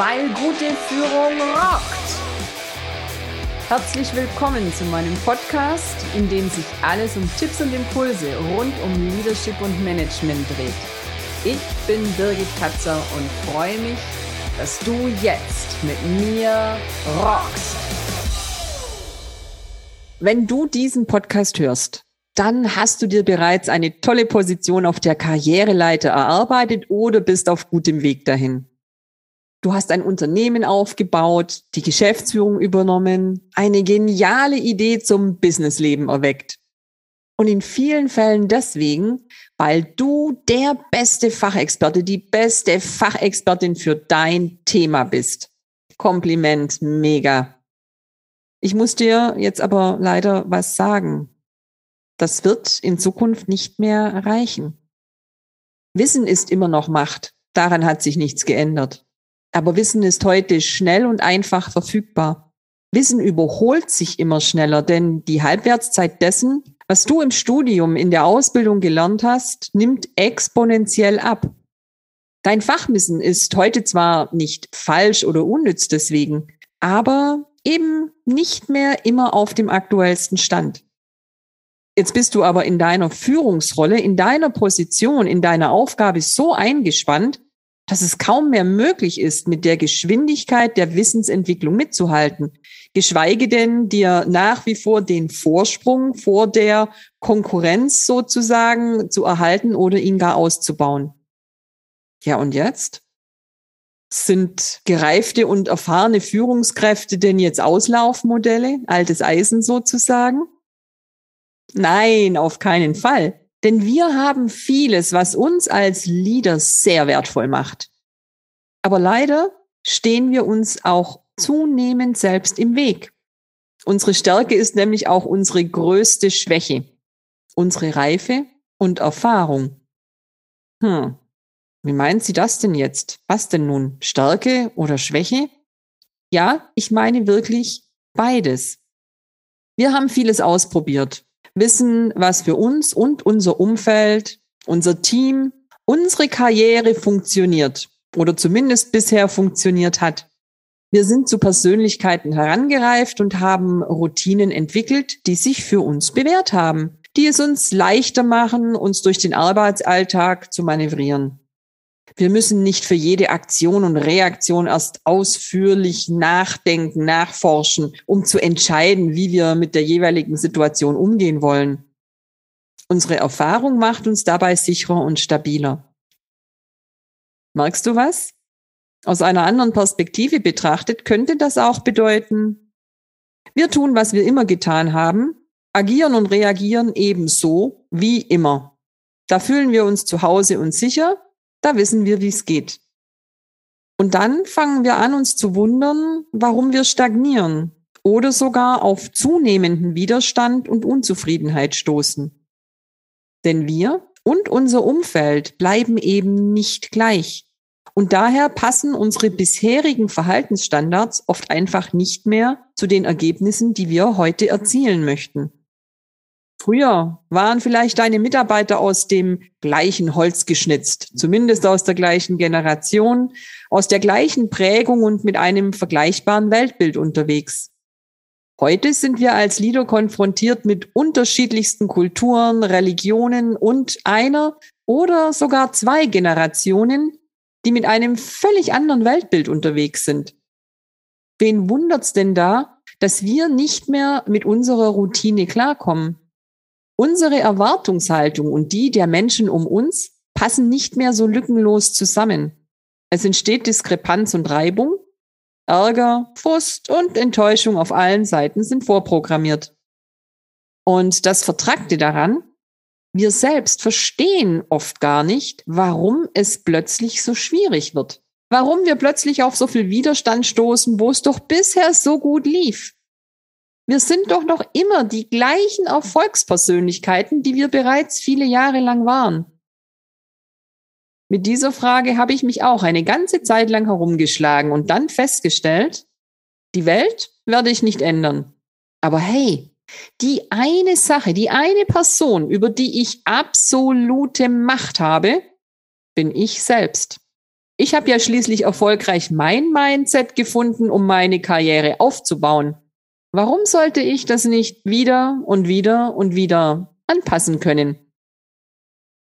weil gute Führung rockt. Herzlich willkommen zu meinem Podcast, in dem sich alles um Tipps und Impulse rund um Leadership und Management dreht. Ich bin Birgit Katzer und freue mich, dass du jetzt mit mir rockst. Wenn du diesen Podcast hörst, dann hast du dir bereits eine tolle Position auf der Karriereleiter erarbeitet oder bist auf gutem Weg dahin. Du hast ein Unternehmen aufgebaut, die Geschäftsführung übernommen, eine geniale Idee zum Businessleben erweckt. Und in vielen Fällen deswegen, weil du der beste Fachexperte, die beste Fachexpertin für dein Thema bist. Kompliment, mega. Ich muss dir jetzt aber leider was sagen. Das wird in Zukunft nicht mehr reichen. Wissen ist immer noch Macht. Daran hat sich nichts geändert. Aber Wissen ist heute schnell und einfach verfügbar. Wissen überholt sich immer schneller, denn die Halbwertszeit dessen, was du im Studium, in der Ausbildung gelernt hast, nimmt exponentiell ab. Dein Fachwissen ist heute zwar nicht falsch oder unnütz deswegen, aber eben nicht mehr immer auf dem aktuellsten Stand. Jetzt bist du aber in deiner Führungsrolle, in deiner Position, in deiner Aufgabe so eingespannt, dass es kaum mehr möglich ist, mit der Geschwindigkeit der Wissensentwicklung mitzuhalten, geschweige denn dir nach wie vor den Vorsprung vor der Konkurrenz sozusagen zu erhalten oder ihn gar auszubauen. Ja, und jetzt? Sind gereifte und erfahrene Führungskräfte denn jetzt Auslaufmodelle, altes Eisen sozusagen? Nein, auf keinen Fall. Denn wir haben vieles, was uns als Leader sehr wertvoll macht. Aber leider stehen wir uns auch zunehmend selbst im Weg. Unsere Stärke ist nämlich auch unsere größte Schwäche, unsere Reife und Erfahrung. Hm, wie meint sie das denn jetzt? Was denn nun? Stärke oder Schwäche? Ja, ich meine wirklich beides. Wir haben vieles ausprobiert wissen, was für uns und unser Umfeld, unser Team, unsere Karriere funktioniert oder zumindest bisher funktioniert hat. Wir sind zu Persönlichkeiten herangereift und haben Routinen entwickelt, die sich für uns bewährt haben, die es uns leichter machen, uns durch den Arbeitsalltag zu manövrieren. Wir müssen nicht für jede Aktion und Reaktion erst ausführlich nachdenken, nachforschen, um zu entscheiden, wie wir mit der jeweiligen Situation umgehen wollen. Unsere Erfahrung macht uns dabei sicherer und stabiler. Merkst du was? Aus einer anderen Perspektive betrachtet könnte das auch bedeuten, wir tun, was wir immer getan haben, agieren und reagieren ebenso wie immer. Da fühlen wir uns zu Hause und sicher da wissen wir, wie es geht. Und dann fangen wir an, uns zu wundern, warum wir stagnieren oder sogar auf zunehmenden Widerstand und Unzufriedenheit stoßen. Denn wir und unser Umfeld bleiben eben nicht gleich. Und daher passen unsere bisherigen Verhaltensstandards oft einfach nicht mehr zu den Ergebnissen, die wir heute erzielen möchten. Früher waren vielleicht deine Mitarbeiter aus dem gleichen Holz geschnitzt, zumindest aus der gleichen Generation, aus der gleichen Prägung und mit einem vergleichbaren Weltbild unterwegs. Heute sind wir als Leader konfrontiert mit unterschiedlichsten Kulturen, Religionen und einer oder sogar zwei Generationen, die mit einem völlig anderen Weltbild unterwegs sind. Wen wundert's denn da, dass wir nicht mehr mit unserer Routine klarkommen? Unsere Erwartungshaltung und die der Menschen um uns passen nicht mehr so lückenlos zusammen. Es entsteht Diskrepanz und Reibung. Ärger, Frust und Enttäuschung auf allen Seiten sind vorprogrammiert. Und das Vertragte daran, wir selbst verstehen oft gar nicht, warum es plötzlich so schwierig wird. Warum wir plötzlich auf so viel Widerstand stoßen, wo es doch bisher so gut lief. Wir sind doch noch immer die gleichen Erfolgspersönlichkeiten, die wir bereits viele Jahre lang waren. Mit dieser Frage habe ich mich auch eine ganze Zeit lang herumgeschlagen und dann festgestellt, die Welt werde ich nicht ändern. Aber hey, die eine Sache, die eine Person, über die ich absolute Macht habe, bin ich selbst. Ich habe ja schließlich erfolgreich mein Mindset gefunden, um meine Karriere aufzubauen. Warum sollte ich das nicht wieder und wieder und wieder anpassen können?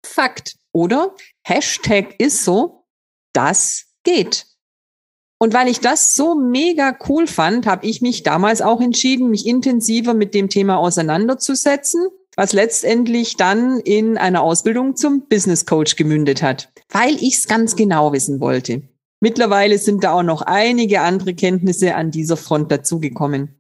Fakt, oder? Hashtag ist so, das geht. Und weil ich das so mega cool fand, habe ich mich damals auch entschieden, mich intensiver mit dem Thema auseinanderzusetzen, was letztendlich dann in einer Ausbildung zum Business Coach gemündet hat weil ich es ganz genau wissen wollte. Mittlerweile sind da auch noch einige andere Kenntnisse an dieser Front dazugekommen.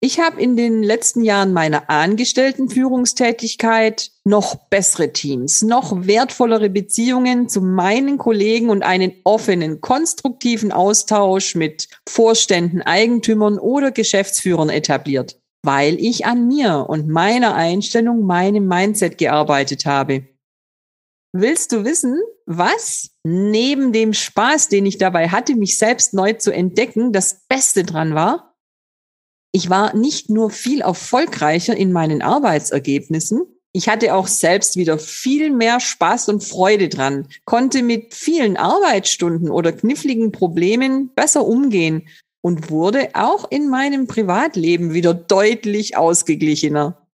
Ich habe in den letzten Jahren meiner angestellten Führungstätigkeit noch bessere Teams, noch wertvollere Beziehungen zu meinen Kollegen und einen offenen, konstruktiven Austausch mit Vorständen, Eigentümern oder Geschäftsführern etabliert, weil ich an mir und meiner Einstellung, meinem Mindset gearbeitet habe. Willst du wissen, was neben dem Spaß, den ich dabei hatte, mich selbst neu zu entdecken, das Beste dran war? Ich war nicht nur viel erfolgreicher in meinen Arbeitsergebnissen, ich hatte auch selbst wieder viel mehr Spaß und Freude dran, konnte mit vielen Arbeitsstunden oder kniffligen Problemen besser umgehen und wurde auch in meinem Privatleben wieder deutlich ausgeglichener.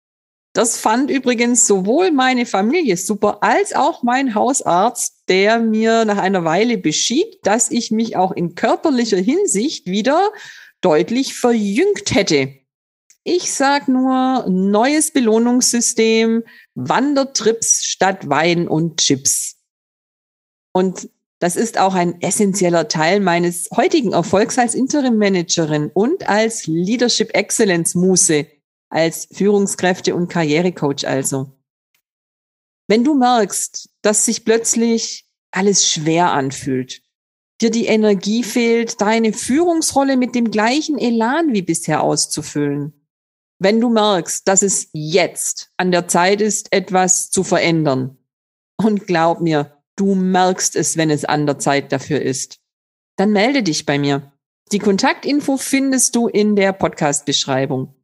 Das fand übrigens sowohl meine Familie super als auch mein Hausarzt, der mir nach einer Weile beschied, dass ich mich auch in körperlicher Hinsicht wieder deutlich verjüngt hätte. Ich sag nur neues Belohnungssystem, Wandertrips statt Wein und Chips. Und das ist auch ein essentieller Teil meines heutigen Erfolgs als Interim Managerin und als Leadership Excellence Muse als Führungskräfte und Karrierecoach also. Wenn du merkst, dass sich plötzlich alles schwer anfühlt, dir die Energie fehlt, deine Führungsrolle mit dem gleichen Elan wie bisher auszufüllen, wenn du merkst, dass es jetzt an der Zeit ist, etwas zu verändern, und glaub mir, du merkst es, wenn es an der Zeit dafür ist, dann melde dich bei mir. Die Kontaktinfo findest du in der Podcast-Beschreibung.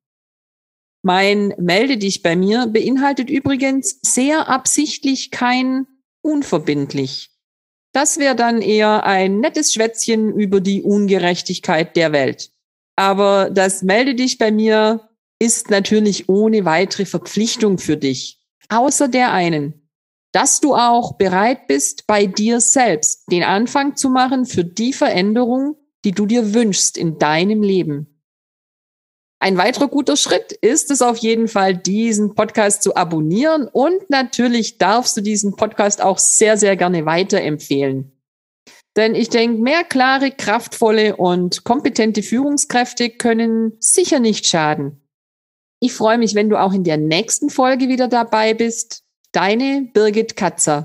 Mein Melde dich bei mir beinhaltet übrigens sehr absichtlich kein unverbindlich. Das wäre dann eher ein nettes Schwätzchen über die Ungerechtigkeit der Welt. Aber das Melde dich bei mir ist natürlich ohne weitere Verpflichtung für dich. Außer der einen, dass du auch bereit bist, bei dir selbst den Anfang zu machen für die Veränderung, die du dir wünschst in deinem Leben. Ein weiterer guter Schritt ist es auf jeden Fall, diesen Podcast zu abonnieren und natürlich darfst du diesen Podcast auch sehr, sehr gerne weiterempfehlen. Denn ich denke, mehr klare, kraftvolle und kompetente Führungskräfte können sicher nicht schaden. Ich freue mich, wenn du auch in der nächsten Folge wieder dabei bist. Deine Birgit Katzer.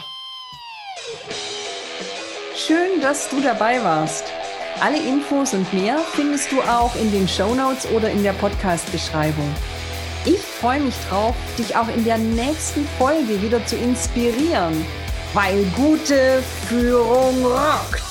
Schön, dass du dabei warst. Alle Infos und mehr findest du auch in den Show Notes oder in der Podcast-Beschreibung. Ich freue mich drauf, dich auch in der nächsten Folge wieder zu inspirieren, weil gute Führung rockt.